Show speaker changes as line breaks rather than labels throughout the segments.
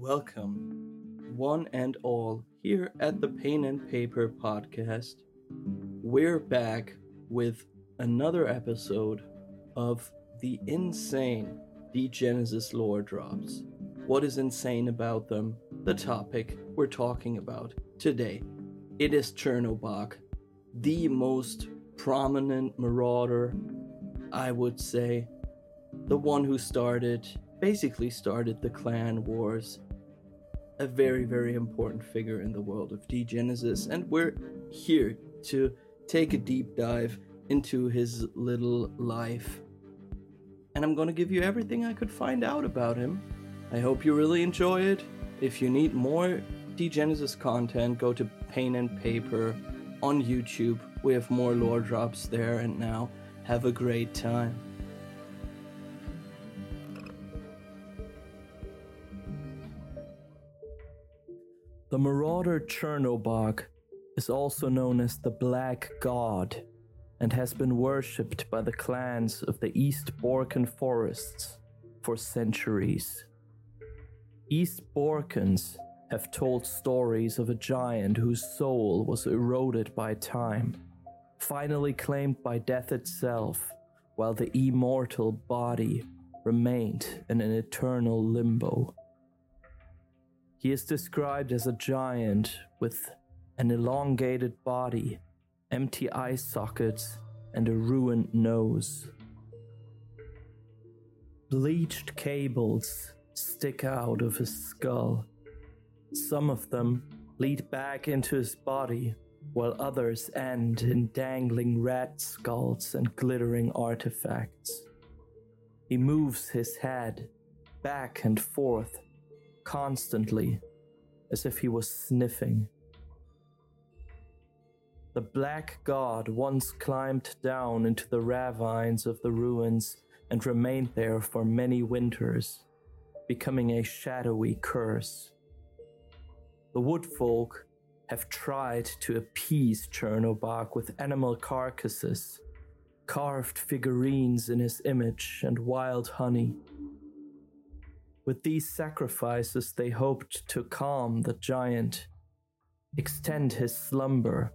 Welcome, one and all, here at the Pain and Paper podcast. We're back with another episode of the insane Degenesis lore drops. What is insane about them? The topic we're talking about today. It is Chernobog, the most prominent marauder, I would say, the one who started, basically started the clan wars. A very, very important figure in the world of Degenesis, and we're here to take a deep dive into his little life. And I'm gonna give you everything I could find out about him. I hope you really enjoy it. If you need more Degenesis content, go to Pain and Paper on YouTube. We have more lore drops there, and now have a great time. The marauder Chernobog is also known as the Black God and has been worshipped by the clans of the East Borken forests for centuries. East Borkens have told stories of a giant whose soul was eroded by time, finally claimed by death itself, while the immortal body remained in an eternal limbo. He is described as a giant with an elongated body, empty eye sockets, and a ruined nose. Bleached cables stick out of his skull. Some of them lead back into his body, while others end in dangling rat skulls and glittering artifacts. He moves his head back and forth constantly, as if he was sniffing. The black god once climbed down into the ravines of the ruins and remained there for many winters, becoming a shadowy curse. The woodfolk have tried to appease Chernobog with animal carcasses, carved figurines in his image, and wild honey. With these sacrifices, they hoped to calm the giant, extend his slumber,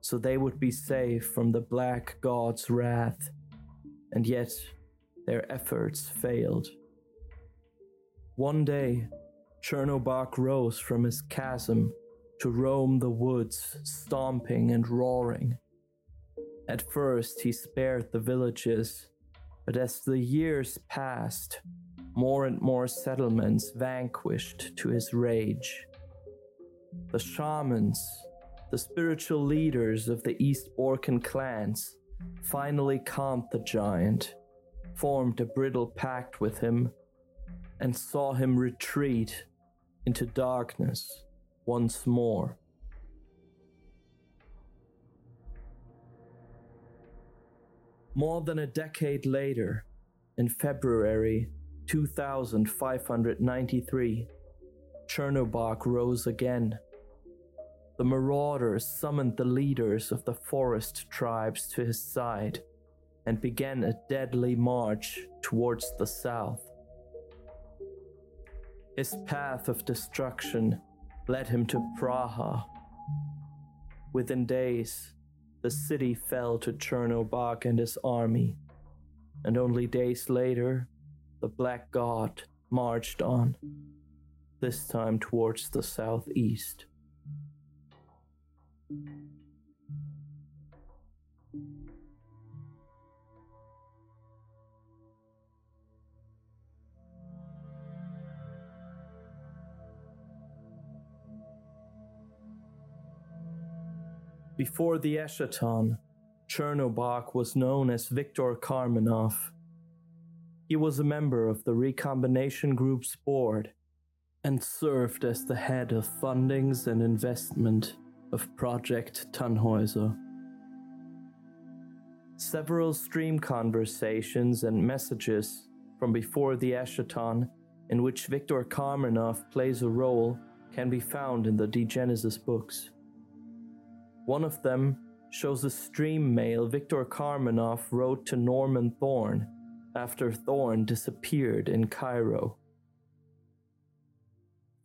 so they would be safe from the black god's wrath. And yet, their efforts failed. One day, Chernobog rose from his chasm to roam the woods, stomping and roaring. At first, he spared the villages, but as the years passed, more and more settlements vanquished to his rage. The shamans, the spiritual leaders of the East Borken clans, finally calmed the giant, formed a brittle pact with him, and saw him retreat into darkness once more. More than a decade later, in February 2593, Chernobog rose again. The marauders summoned the leaders of the forest tribes to his side and began a deadly march towards the south. His path of destruction led him to Praha. Within days, the city fell to Chernobog and his army, and only days later, the Black God marched on, this time towards the southeast. Before the Eschaton, Chernobog was known as Viktor Karmanov he was a member of the Recombination Group's board and served as the head of fundings and investment of Project Tannhäuser. Several stream conversations and messages from before the Eschaton, in which Viktor Karmanov plays a role, can be found in the Degenesis books. One of them shows a stream mail Viktor Karmanov wrote to Norman Thorn after Thorn disappeared in Cairo.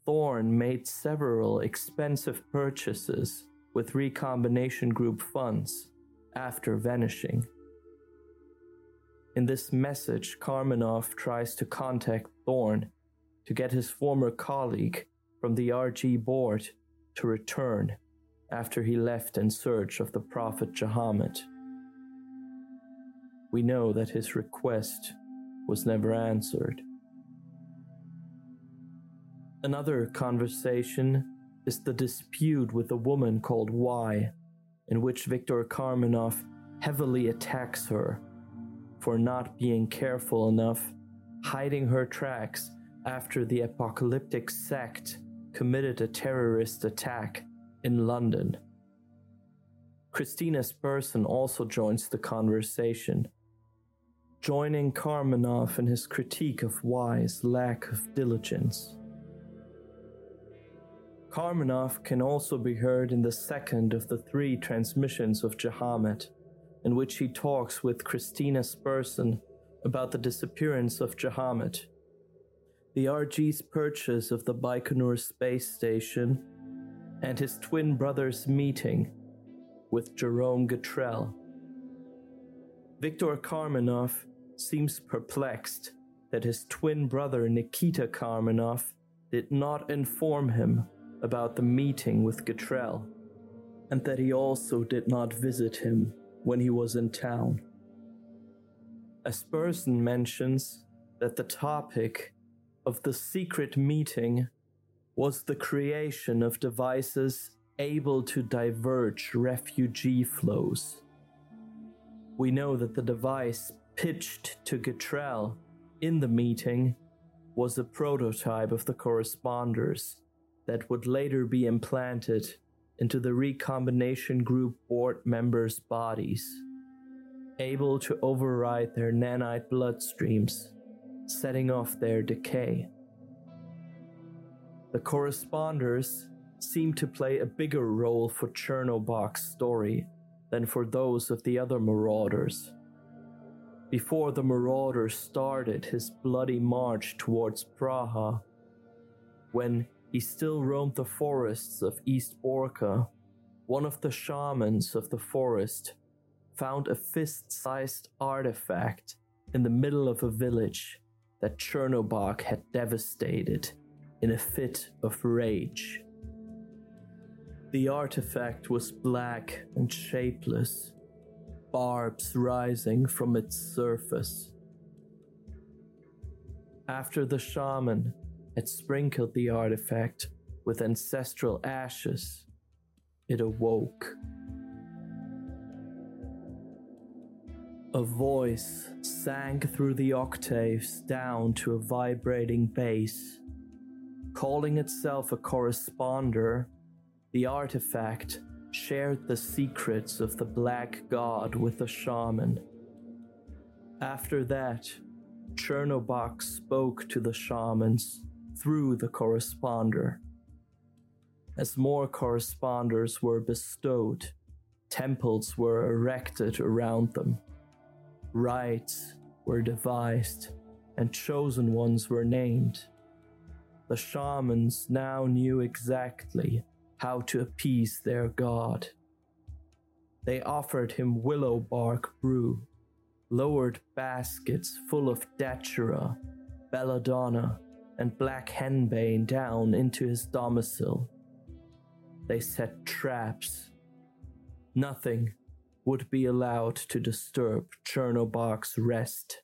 Thorn made several expensive purchases with Recombination Group funds after vanishing. In this message, Karmanov tries to contact Thorn to get his former colleague from the RG board to return after he left in search of the Prophet Jehammed. We know that his request was never answered. Another conversation is the dispute with a woman called Y, in which Viktor Karmanov heavily attacks her for not being careful enough, hiding her tracks after the apocalyptic sect committed a terrorist attack in London. Christina Spurson also joins the conversation, joining Karmanov in his critique of Y's lack of diligence. Karmanov can also be heard in the second of the three transmissions of Jehammed, in which he talks with Christina Spurson about the disappearance of Jehammed, the RG's purchase of the Baikonur space station, and his twin brother's meeting with Jerome Gatrell. Viktor Karmanov seems perplexed that his twin brother Nikita Karmanov did not inform him about the meeting with Gatrell, and that he also did not visit him when he was in town. Asperson mentions that the topic of the secret meeting was the creation of devices able to diverge refugee flows. We know that the device pitched to Gatrell in the meeting was a prototype of the corresponders that would later be implanted into the recombination group board members' bodies, able to override their nanite bloodstreams, setting off their decay. The corresponders seem to play a bigger role for Chernobog's story than for those of the other marauders. Before the marauder started his bloody march towards Praha, when he still roamed the forests of East Borca. One of the shamans of the forest found a fist sized artifact in the middle of a village that Chernobog had devastated in a fit of rage. The artifact was black and shapeless, barbs rising from its surface. After the shaman had sprinkled the artifact with ancestral ashes, it awoke. A voice sang through the octaves down to a vibrating bass. Calling itself a corresponder, the artifact shared the secrets of the Black God with the shaman. After that, Chernobog spoke to the shamans through the corresponder. As more corresponders were bestowed, temples were erected around them. Rites were devised, and chosen ones were named. The shamans now knew exactly how to appease their god. They offered him willow bark brew, lowered baskets full of datura, belladonna, and black henbane down into his domicile. They set traps. Nothing would be allowed to disturb Chernobog's rest.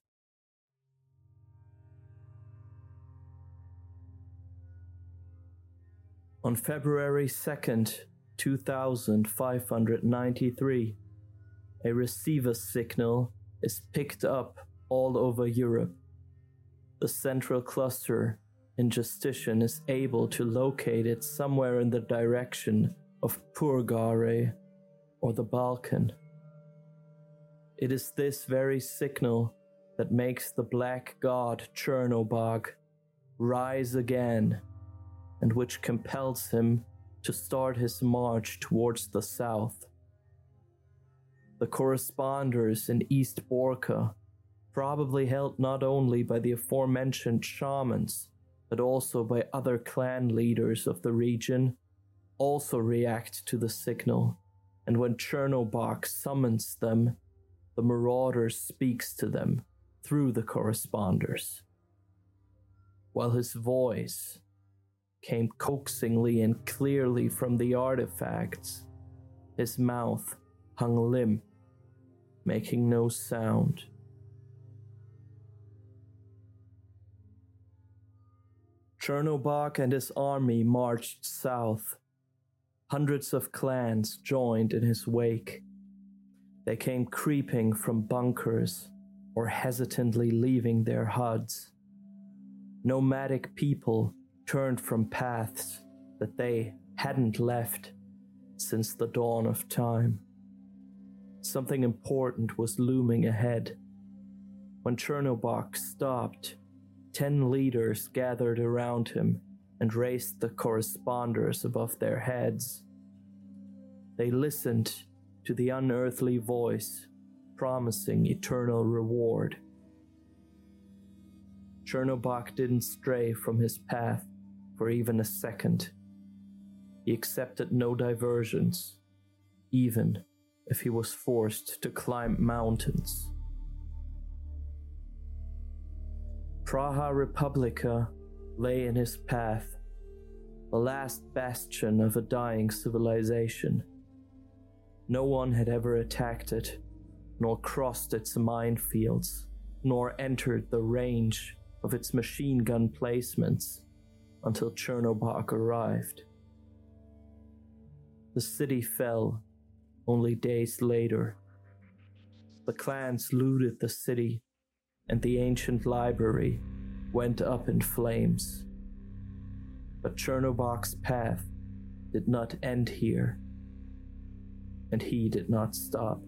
On February 2nd, 2593, a receiver signal is picked up all over Europe the central cluster in Justitian is able to locate it somewhere in the direction of Purgare or the Balkan. It is this very signal that makes the black god Chernobog rise again and which compels him to start his march towards the south. The corresponders in East Borca probably held not only by the aforementioned shamans, but also by other clan leaders of the region, also react to the signal, and when Chernobog summons them, the marauder speaks to them through the corresponders. While his voice came coaxingly and clearly from the artifacts, his mouth hung limp, making no sound. Chernobog and his army marched south. Hundreds of clans joined in his wake. They came creeping from bunkers or hesitantly leaving their huts. Nomadic people turned from paths that they hadn't left since the dawn of time. Something important was looming ahead. When Chernobog stopped, ten leaders gathered around him and raised the corresponders above their heads. They listened to the unearthly voice promising eternal reward. Chernobog didn't stray from his path for even a second. He accepted no diversions, even if he was forced to climb mountains. Praha Republica lay in his path, the last bastion of a dying civilization. No one had ever attacked it, nor crossed its minefields, nor entered the range of its machine gun placements until Chernobog arrived. The city fell only days later. The clans looted the city and the ancient library went up in flames. But Chernobog's path did not end here, and he did not stop.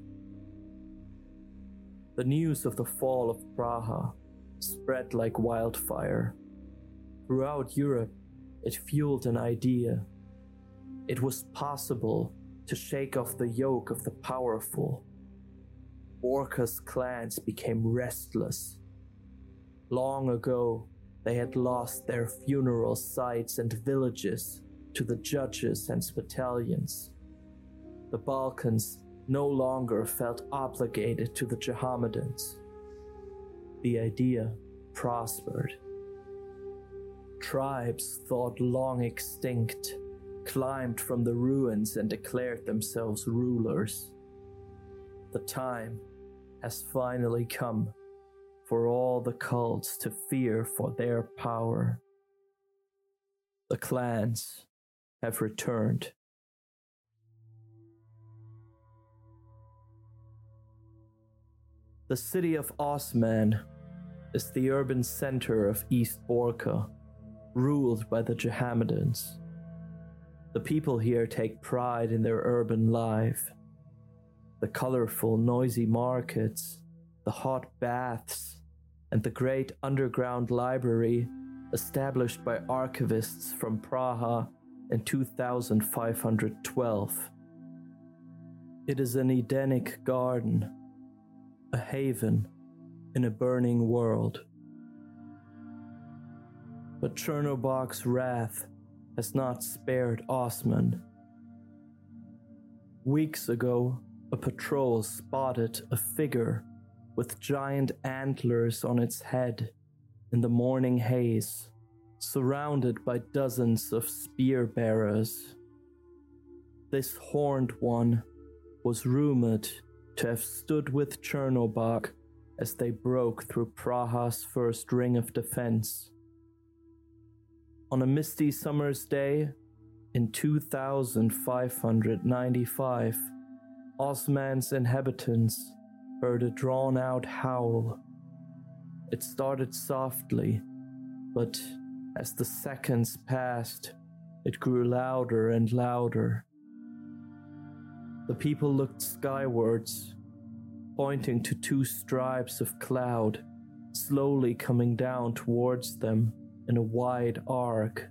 The news of the fall of Praha spread like wildfire. Throughout Europe, it fueled an idea. It was possible to shake off the yoke of the powerful Borca's clans became restless. Long ago, they had lost their funeral sites and villages to the judges and battalions. The Balkans no longer felt obligated to the Jehammedans. The idea prospered. Tribes thought long extinct climbed from the ruins and declared themselves rulers. The time has finally come for all the cults to fear for their power. The clans have returned. The city of Osman is the urban center of East Borca, ruled by the Jehammedans. The people here take pride in their urban life the colorful, noisy markets, the hot baths, and the great underground library established by archivists from Praha in 2512. It is an Edenic garden, a haven in a burning world. But Chernobog's wrath has not spared Osman. Weeks ago, a patrol spotted a figure with giant antlers on its head in the morning haze, surrounded by dozens of spear bearers. This horned one was rumored to have stood with Chernobog as they broke through Praha's first ring of defense. On a misty summer's day in 2595, Osman's inhabitants heard a drawn out howl. It started softly, but as the seconds passed, it grew louder and louder. The people looked skywards, pointing to two stripes of cloud slowly coming down towards them in a wide arc.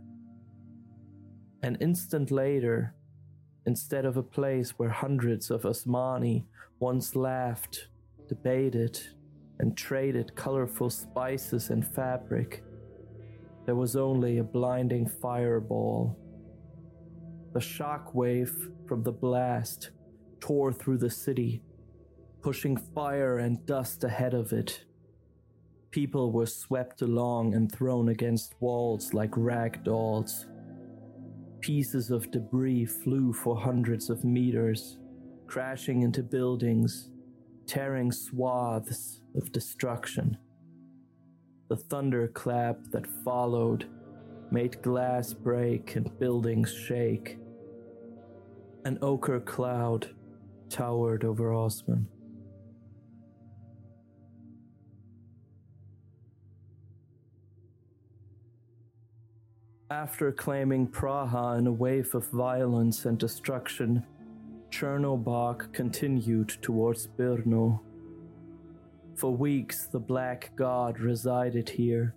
An instant later, instead of a place where hundreds of Osmani once laughed, debated, and traded colorful spices and fabric. there was only a blinding fireball. The shock wave from the blast tore through the city, pushing fire and dust ahead of it. People were swept along and thrown against walls like rag dolls. Pieces of debris flew for hundreds of meters, crashing into buildings, tearing swaths of destruction. The thunderclap that followed made glass break and buildings shake. An ochre cloud towered over Osman. After claiming Praha in a wave of violence and destruction, Chernobog continued towards Brno. For weeks, the Black God resided here.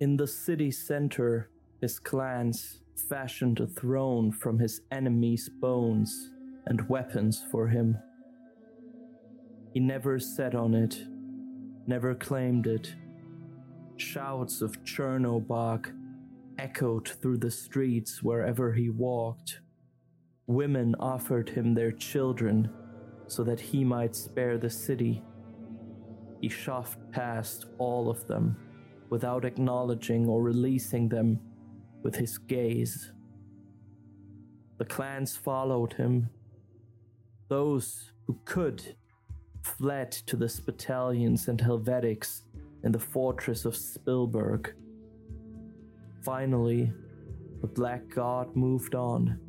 In the city center, his clans fashioned a throne from his enemies' bones and weapons for him. He never sat on it, never claimed it. Shouts of Chernobog echoed through the streets wherever he walked. Women offered him their children so that he might spare the city. He shoved past all of them without acknowledging or releasing them with his gaze. The clans followed him. Those who could fled to the Spitalians and Helvetics in the fortress of Spilberg. Finally, the Black God moved on,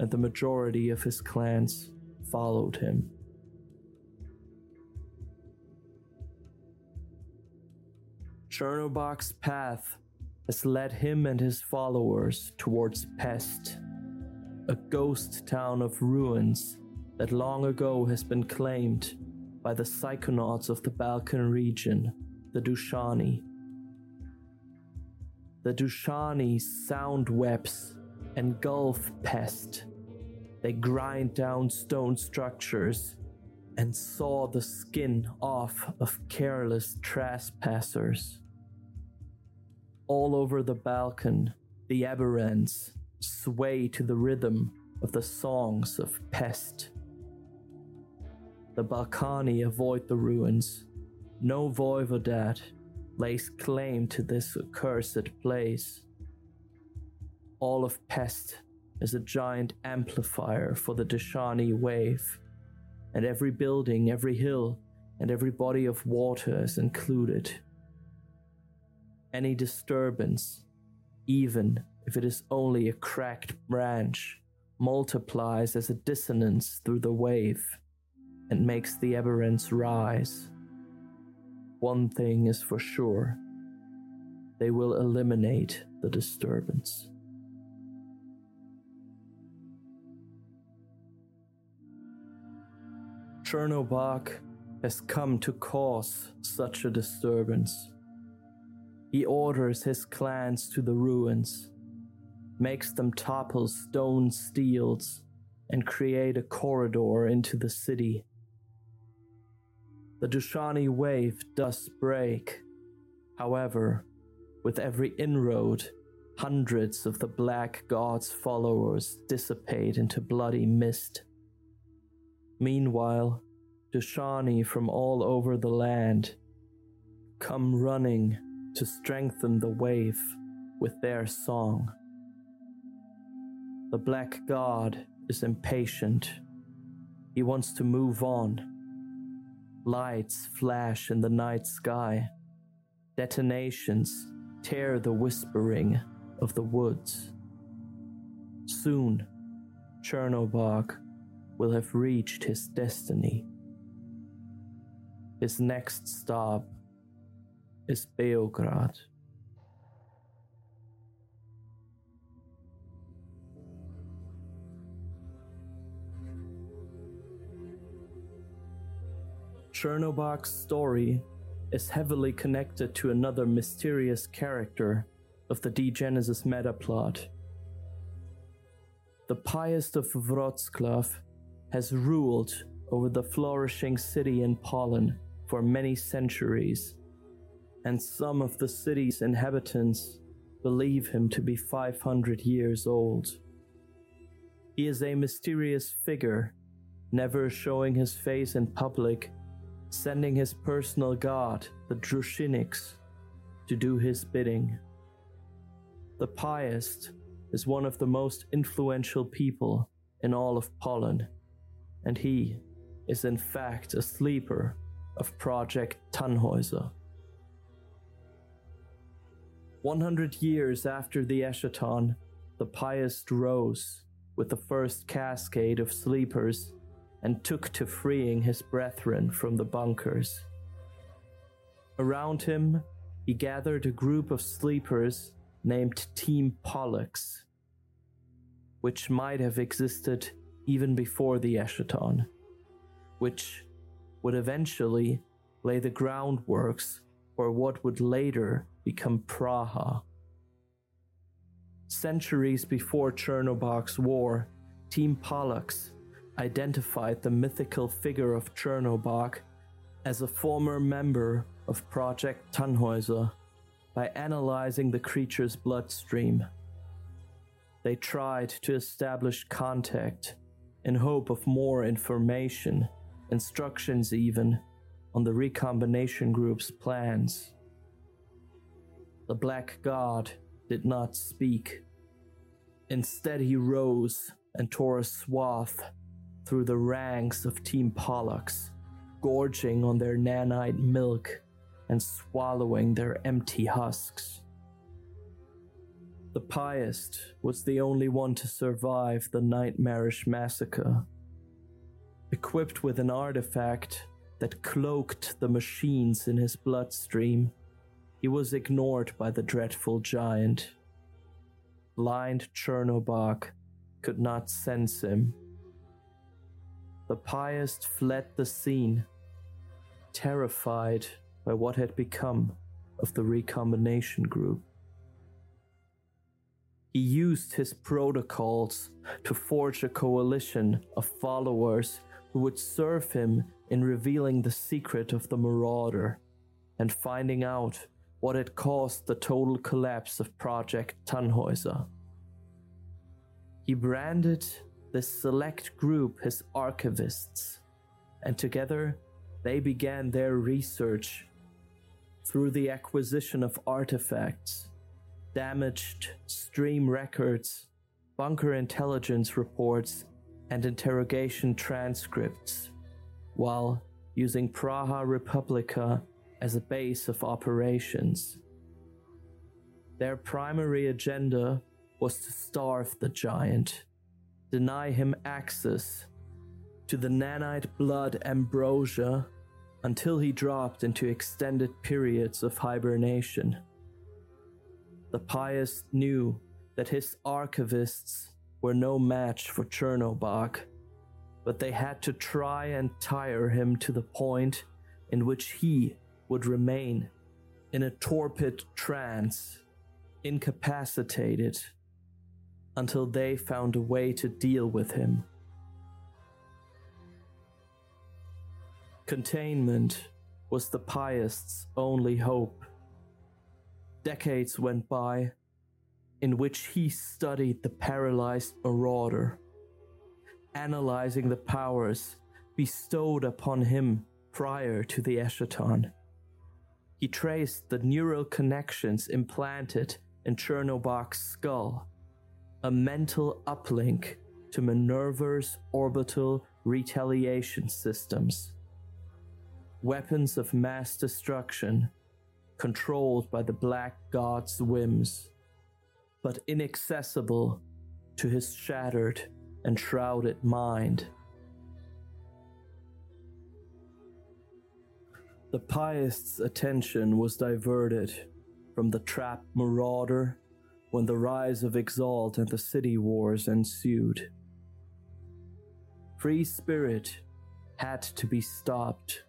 and the majority of his clans followed him. Chernobog's path has led him and his followers towards Pest, a ghost town of ruins that long ago has been claimed by the psychonauts of the Balkan region, the Dushani. The Dushani sound webs engulf Pest. They grind down stone structures and saw the skin off of careless trespassers. All over the Balkan, the Aberrants sway to the rhythm of the songs of Pest. The Balkani avoid the ruins. No voivodat lays claim to this accursed place. All of Pest is a giant amplifier for the Dushani wave, and every building, every hill, and every body of water is included. Any disturbance, even if it is only a cracked branch, multiplies as a dissonance through the wave and makes the aberrants rise. One thing is for sure they will eliminate the disturbance. Chernobog has come to cause such a disturbance. He orders his clans to the ruins, makes them topple stone steels, and create a corridor into the city the Dushani wave does break. However, with every inroad, hundreds of the Black God's followers dissipate into bloody mist. Meanwhile, Dushani from all over the land come running to strengthen the wave with their song. The Black God is impatient. He wants to move on Lights flash in the night sky. Detonations tear the whispering of the woods. Soon, Chernobog will have reached his destiny. His next stop is Beograd. Chernobog's story is heavily connected to another mysterious character of the Degenesis metaplot. The Piast of Wroclaw has ruled over the flourishing city in Poland for many centuries. and some of the city's inhabitants believe him to be 500 years old. He is a mysterious figure, never showing his face in public, sending his personal god, the Drushiniks, to do his bidding. The Piast is one of the most influential people in all of Poland, and he is in fact a sleeper of Project Tannhäuser. 100 years after the Eschaton, the Piast rose with the first cascade of sleepers and took to freeing his brethren from the bunkers. Around him, he gathered a group of sleepers named Team Pollux, which might have existed even before the Eschaton, which would eventually lay the groundworks for what would later become Praha. Centuries before Chernobog's war, Team Pollux identified the mythical figure of Chernobog as a former member of Project Tannhäuser by analyzing the creature's bloodstream. They tried to establish contact in hope of more information, instructions even, on the recombination group's plans. The Black God did not speak. Instead, he rose and tore a swath through the ranks of Team Pollux, gorging on their nanite milk and swallowing their empty husks. The Piast was the only one to survive the nightmarish massacre. Equipped with an artifact that cloaked the machines in his bloodstream, he was ignored by the dreadful giant. Blind Chernobog could not sense him. The Piast fled the scene, terrified by what had become of the recombination group. He used his protocols to forge a coalition of followers who would serve him in revealing the secret of the Marauder and finding out what had caused the total collapse of Project Tannhäuser. He branded this select group his archivists, and together they began their research through the acquisition of artifacts, damaged stream records, bunker intelligence reports, and interrogation transcripts, while using Praha Republica as a base of operations. Their primary agenda was to starve the giant, deny him access to the nanite blood ambrosia until he dropped into extended periods of hibernation. The Piast knew that his archivists were no match for Chernobog, but they had to try and tire him to the point in which he would remain in a torpid trance, incapacitated, until they found a way to deal with him. Containment was the Piast's only hope. Decades went by in which he studied the paralyzed marauder, analyzing the powers bestowed upon him prior to the Eschaton. He traced the neural connections implanted in Chernobog's skull, a mental uplink to Minerva's orbital retaliation systems. Weapons of mass destruction, controlled by the Black God's whims, but inaccessible to his shattered and shrouded mind. The Piast's attention was diverted from the trapped marauder when the rise of Exalt and the city wars ensued. Free spirit had to be stopped,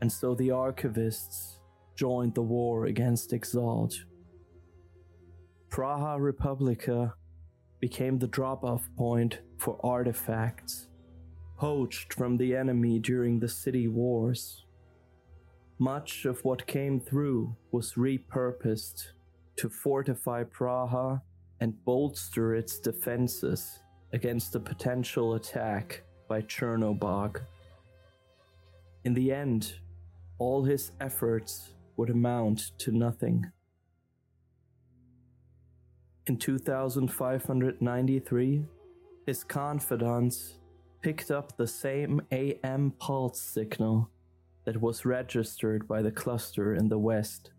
and so the archivists joined the war against Exalt. Praha Republica became the drop off point for artifacts poached from the enemy during the city wars. Much of what came through was repurposed to fortify Praha and bolster its defenses against a potential attack by Chernobog. In the end, all his efforts would amount to nothing. In 2593, his confidants picked up the same AM pulse signal that was registered by the cluster in the west.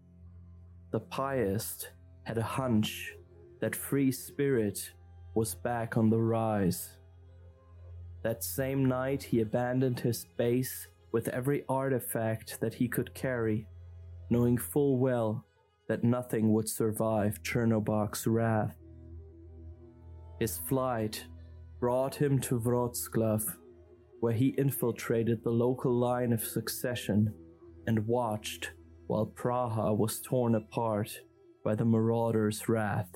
The Piast had a hunch that free spirit was back on the rise. That same night, he abandoned his base with every artifact that he could carry, knowing full well that nothing would survive Chernobog's wrath. His flight brought him to Wroclaw, where he infiltrated the local line of succession and watched while Praha was torn apart by the marauders' wrath.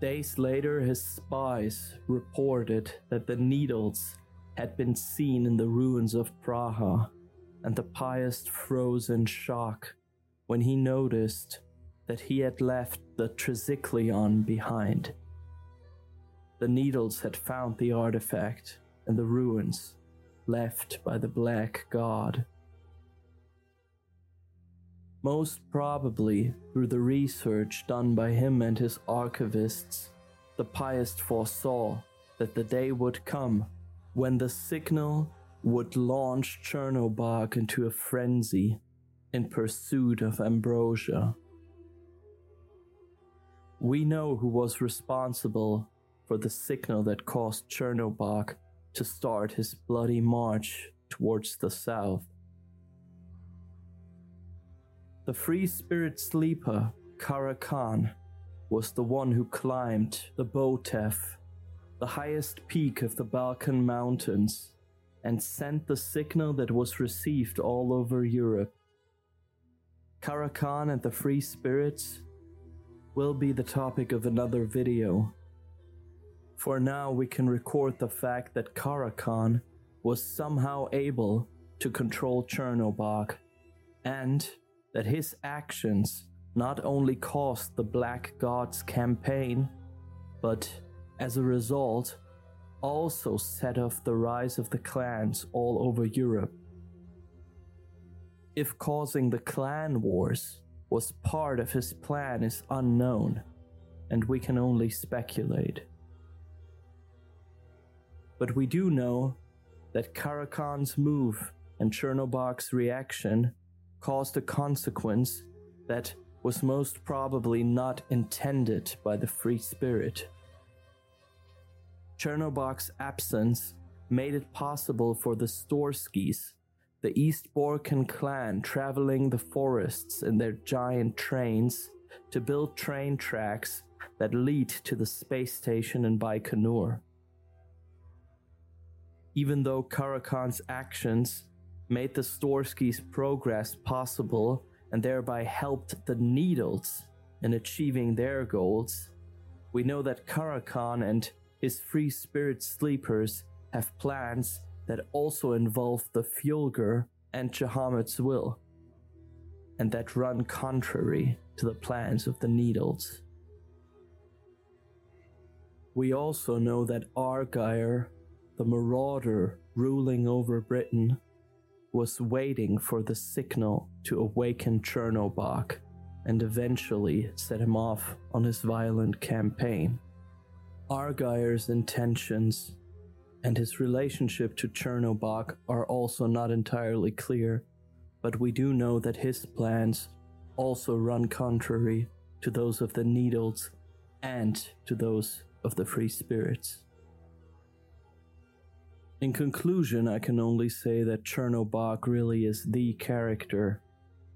Days later, his spies reported that the needles had been seen in the ruins of Praha, and the Piast froze in shock when he noticed that he had left the Tricyclion behind. The needles had found the artifact in the ruins left by the Black God. Most probably through the research done by him and his archivists, the Piast foresaw that the day would come when the signal would launch Chernobog into a frenzy in pursuit of ambrosia. We know who was responsible for the signal that caused Chernobog to start his bloody march towards the south. The free spirit sleeper, Karakan, was the one who climbed the Botev, the highest peak of the Balkan mountains, and sent the signal that was received all over Europe. Karakan and the free spirits will be the topic of another video. For now, we can record the fact that Karakan was somehow able to control Chernobog and that his actions not only caused the Black God's campaign, but as a result, also set off the rise of the clans all over Europe. If causing the clan wars was part of his plan is unknown, and we can only speculate. But we do know that Karakan's move and Chernobog's reaction caused a consequence that was most probably not intended by the free spirit. Chernobog's absence made it possible for the Storskis, the East Borken clan traveling the forests in their giant trains, to build train tracks that lead to the space station in Baikonur. Even though Karakan's actions made the Storski's progress possible and thereby helped the Needles in achieving their goals, we know that Karakan and his free spirit sleepers have plans that also involve the Fjolger and Jehammed's will, and that run contrary to the plans of the Needles. We also know that Argyre, the marauder ruling over Britain, was waiting for the signal to awaken Chernobog and eventually set him off on his violent campaign. Argyre's intentions and his relationship to Chernobog are also not entirely clear, but we do know that his plans also run contrary to those of the Needles and to those of the Free Spirits. In conclusion, I can only say that Chernobog really is the character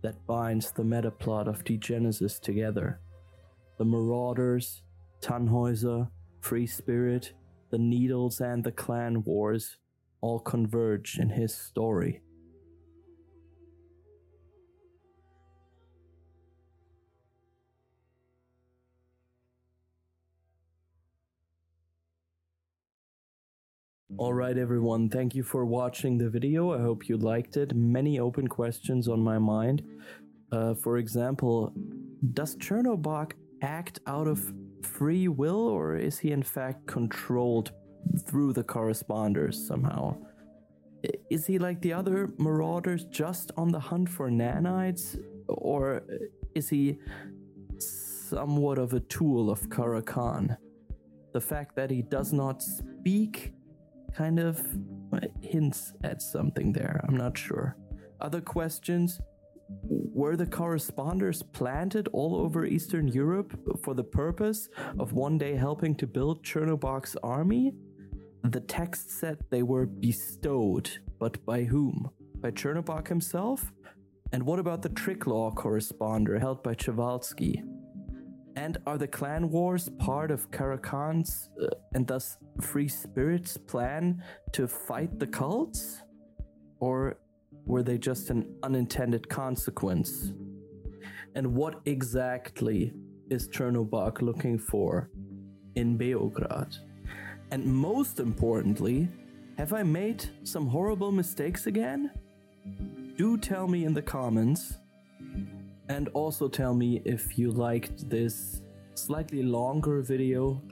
that binds the metaplot of Degenesis together. The Marauders, Tannhäuser, Free Spirit, the Needles, and the Clan Wars all converge in his story. Alright, everyone, thank you for watching the video. I hope you liked it. Many open questions on my mind. Uh, for example, does Chernobog act out of free will or is he in fact controlled through the corresponders somehow? Is he like the other marauders just on the hunt for nanites? Or is he somewhat of a tool of Karakan? The fact that he does not speak kind of hints at something there. I'm not sure. Other questions? Were the corresponders planted all over Eastern Europe for the purpose of one day helping to build Chernobog's army? The text said they were bestowed, but by whom? By Chernobog himself? And what about the Triglav corresponder held by Przewalski? And are the clan wars part of Karakhan's uh, and thus Free Spirit's plan to fight the cults? Or were they just an unintended consequence? And what exactly is Chernobog looking for in Beograd? And most importantly, have I made some horrible mistakes again? Do tell me in the comments. And also tell me if you liked this slightly longer video.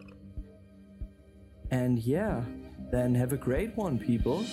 And yeah, then have a great one, people.